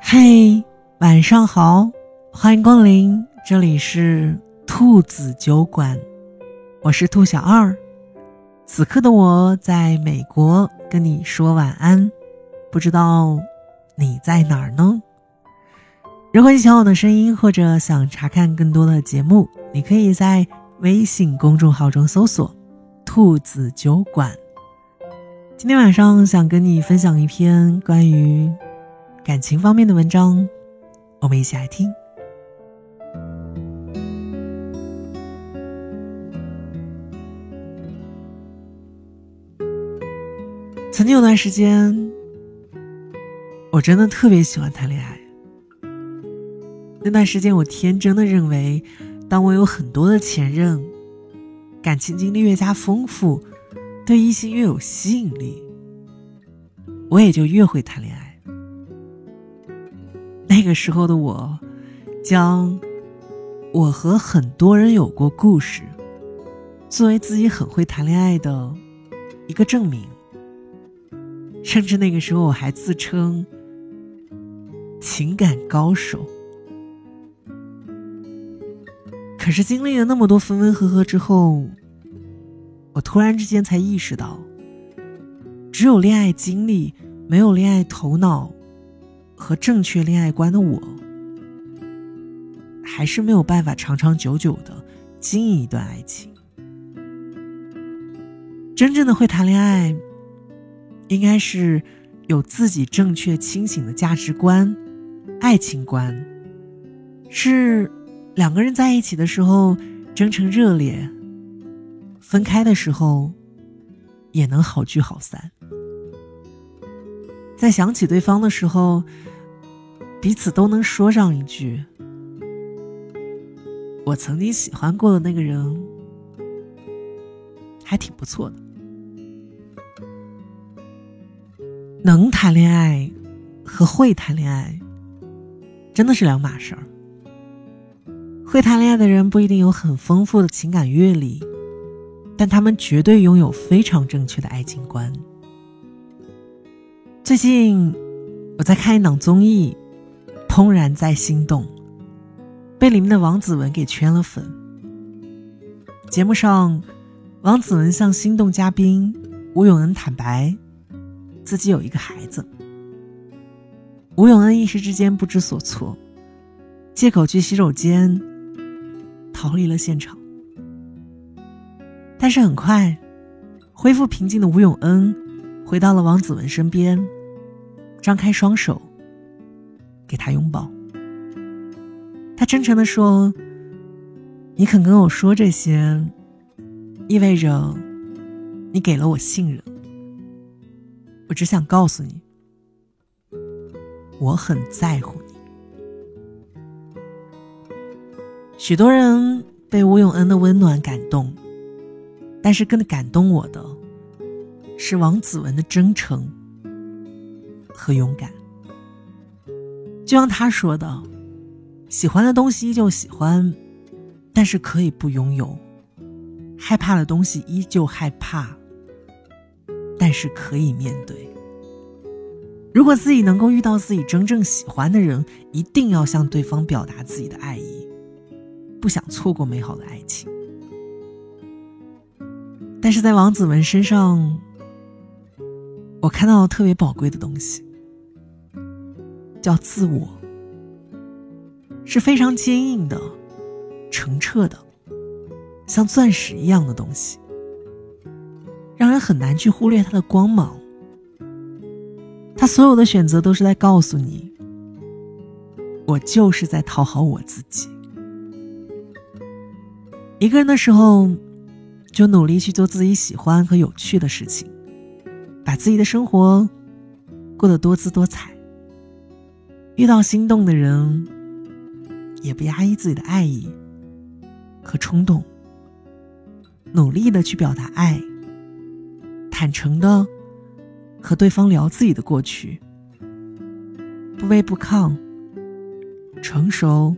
嗨，晚上好，欢迎光临，这里是兔子酒馆，我是兔小二。此刻的我在美国跟你说晚安，不知道你在哪儿呢？如果你喜欢我的声音，或者想查看更多的节目，你可以在微信公众号中搜索“兔子酒馆”。今天晚上想跟你分享一篇关于。感情方面的文章，我们一起来听。曾经有段时间，我真的特别喜欢谈恋爱。那段时间，我天真的认为，当我有很多的前任，感情经历越加丰富，对异性越有吸引力，我也就越会谈恋爱。那个时候的我，将我和很多人有过故事，作为自己很会谈恋爱的一个证明。甚至那个时候，我还自称情感高手。可是经历了那么多分分合合之后，我突然之间才意识到，只有恋爱经历，没有恋爱头脑。和正确恋爱观的我，还是没有办法长长久久的经营一段爱情。真正的会谈恋爱，应该是有自己正确清醒的价值观、爱情观，是两个人在一起的时候真诚热烈，分开的时候也能好聚好散。在想起对方的时候。彼此都能说上一句：“我曾经喜欢过的那个人，还挺不错的。”能谈恋爱和会谈恋爱真的是两码事儿。会谈恋爱的人不一定有很丰富的情感阅历，但他们绝对拥有非常正确的爱情观。最近我在看一档综艺。怦然在心动，被里面的王子文给圈了粉。节目上，王子文向心动嘉宾吴永恩坦白，自己有一个孩子。吴永恩一时之间不知所措，借口去洗手间，逃离了现场。但是很快，恢复平静的吴永恩回到了王子文身边，张开双手。给他拥抱，他真诚的说：“你肯跟我说这些，意味着你给了我信任。我只想告诉你，我很在乎你。”许多人被吴永恩的温暖感动，但是更感动我的，是王子文的真诚和勇敢。就像他说的，喜欢的东西依旧喜欢，但是可以不拥有；害怕的东西依旧害怕，但是可以面对。如果自己能够遇到自己真正喜欢的人，一定要向对方表达自己的爱意，不想错过美好的爱情。但是在王子文身上，我看到了特别宝贵的东西。叫自我，是非常坚硬的、澄澈的，像钻石一样的东西，让人很难去忽略它的光芒。他所有的选择都是在告诉你，我就是在讨好我自己。一个人的时候，就努力去做自己喜欢和有趣的事情，把自己的生活过得多姿多彩。遇到心动的人，也不压抑自己的爱意和冲动，努力的去表达爱，坦诚的和对方聊自己的过去，不卑不亢，成熟、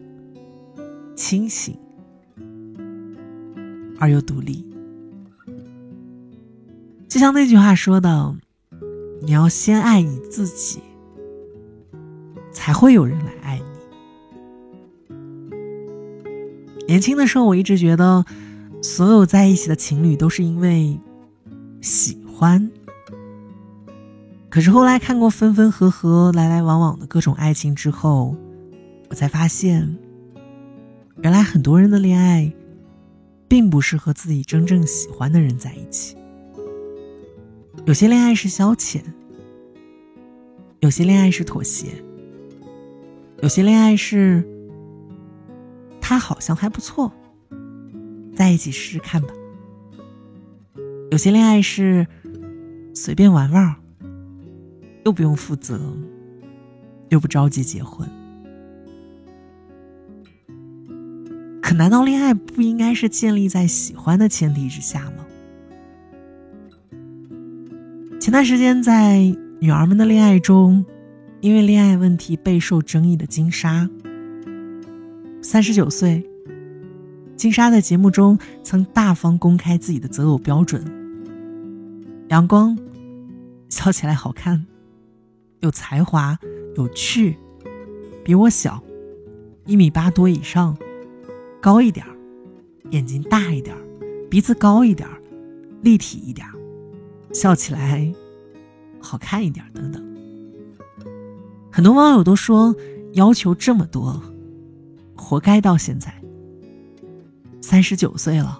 清醒而又独立。就像那句话说的：“你要先爱你自己，才会有人来爱你。年轻的时候，我一直觉得，所有在一起的情侣都是因为喜欢。可是后来看过分分合合、来来往往的各种爱情之后，我才发现，原来很多人的恋爱，并不是和自己真正喜欢的人在一起。有些恋爱是消遣，有些恋爱是妥协，有些恋爱是他好像还不错，在一起试试看吧。有些恋爱是随便玩玩，又不用负责，又不着急结婚。可难道恋爱不应该是建立在喜欢的前提之下吗？前段时间在《女儿们的恋爱》中，因为恋爱问题备受争议的金莎，三十九岁。金莎在节目中曾大方公开自己的择偶标准：阳光，笑起来好看，有才华，有趣，比我小，一米八多以上，高一点眼睛大一点鼻子高一点立体一点笑起来好看一点，等等。很多网友都说，要求这么多，活该到现在。三十九岁了，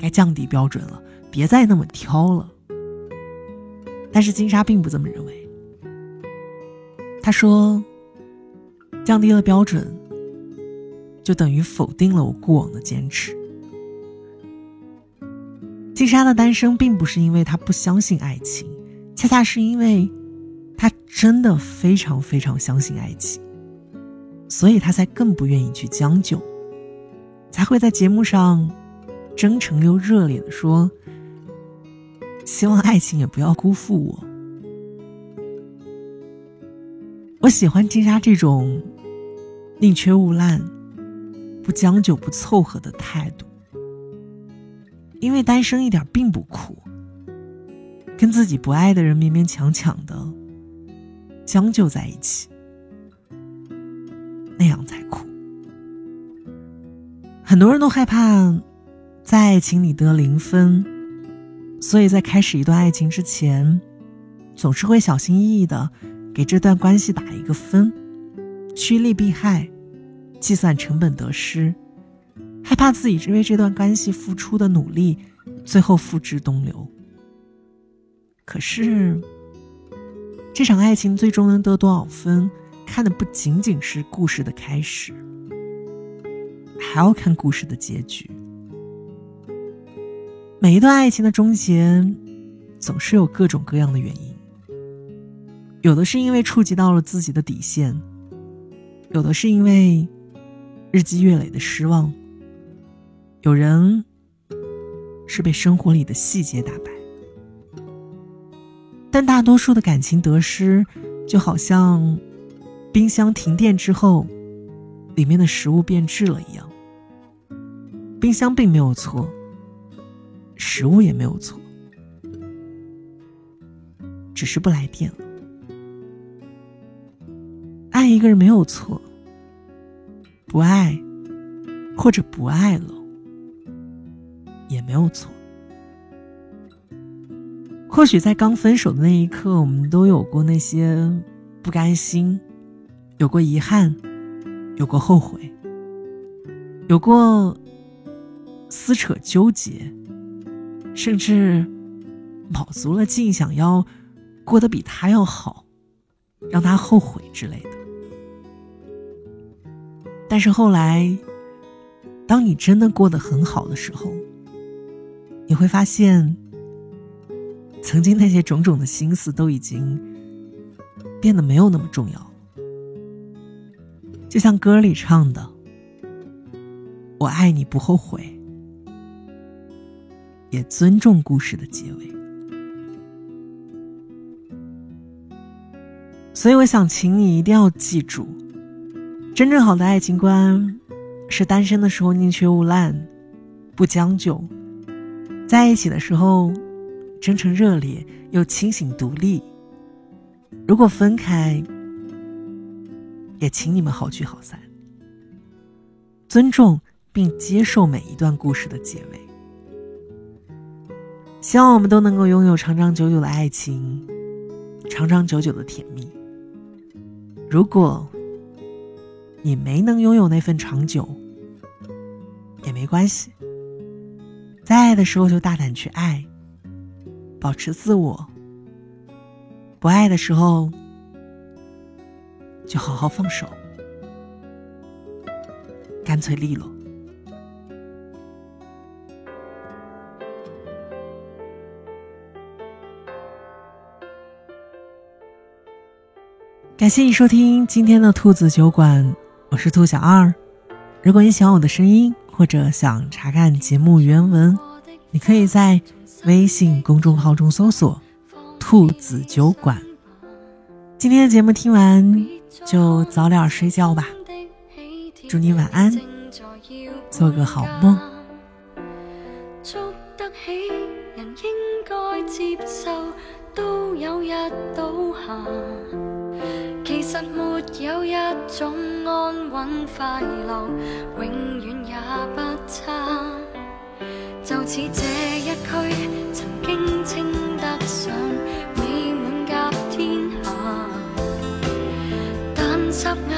该降低标准了，别再那么挑了。但是金莎并不这么认为。她说，降低了标准，就等于否定了我过往的坚持。金莎的单身并不是因为她不相信爱情，恰恰是因为她真的非常非常相信爱情，所以她才更不愿意去将就，才会在节目上真诚又热烈的说：“希望爱情也不要辜负我。”我喜欢金莎这种宁缺毋滥、不将就不凑合的态度。因为单身一点并不苦，跟自己不爱的人勉勉强强的将就在一起，那样才苦。很多人都害怕在爱情里得零分，所以在开始一段爱情之前，总是会小心翼翼的给这段关系打一个分，趋利避害，计算成本得失。害怕自己为这段关系付出的努力，最后付之东流。可是，这场爱情最终能得多少分，看的不仅仅是故事的开始，还要看故事的结局。每一段爱情的终结，总是有各种各样的原因。有的是因为触及到了自己的底线，有的是因为日积月累的失望。有人是被生活里的细节打败，但大多数的感情得失，就好像冰箱停电之后，里面的食物变质了一样。冰箱并没有错，食物也没有错，只是不来电了。爱一个人没有错，不爱或者不爱了。也没有错。或许在刚分手的那一刻，我们都有过那些不甘心，有过遗憾，有过后悔，有过撕扯纠结，甚至卯足了劲想要过得比他要好，让他后悔之类的。但是后来，当你真的过得很好的时候，你会发现，曾经那些种种的心思都已经变得没有那么重要。就像歌里唱的：“我爱你不后悔，也尊重故事的结尾。”所以，我想请你一定要记住，真正好的爱情观是单身的时候宁缺毋滥，不将就。在一起的时候，真诚热烈又清醒独立，如果分开，也请你们好聚好散，尊重并接受每一段故事的结尾。希望我们都能够拥有长长久久的爱情，长长久久的甜蜜。如果你没能拥有那份长久，也没关系。在爱的时候就大胆去爱，保持自我；不爱的时候就好好放手，干脆利落。感谢你收听今天的兔子酒馆，我是兔小二。如果你喜欢我的声音，或者想查看节目原文，你可以在微信公众号中搜索“兔子酒馆”。今天的节目听完就早点睡觉吧，祝你晚安，做个好梦。实没有一种安稳快乐，也不差。就似这一区，曾经称得上美满甲天下，但霎眼，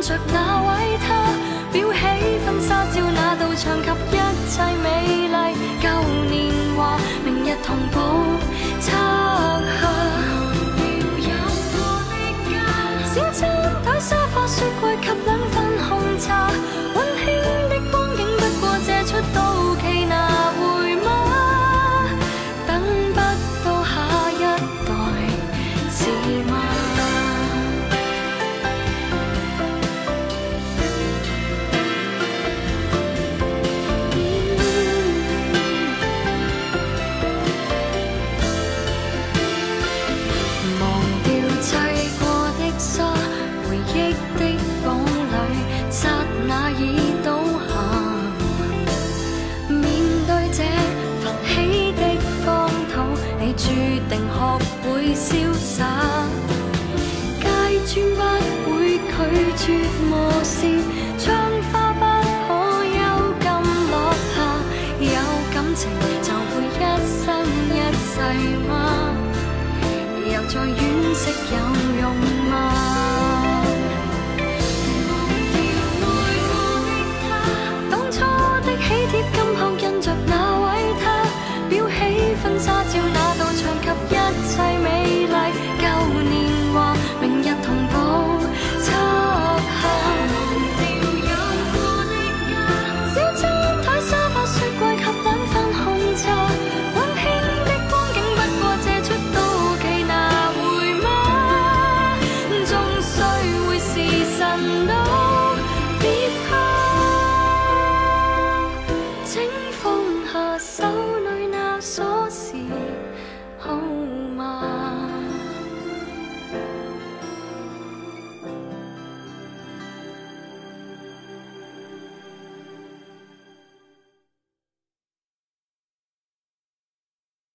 着那街砖不会拒绝磨蚀。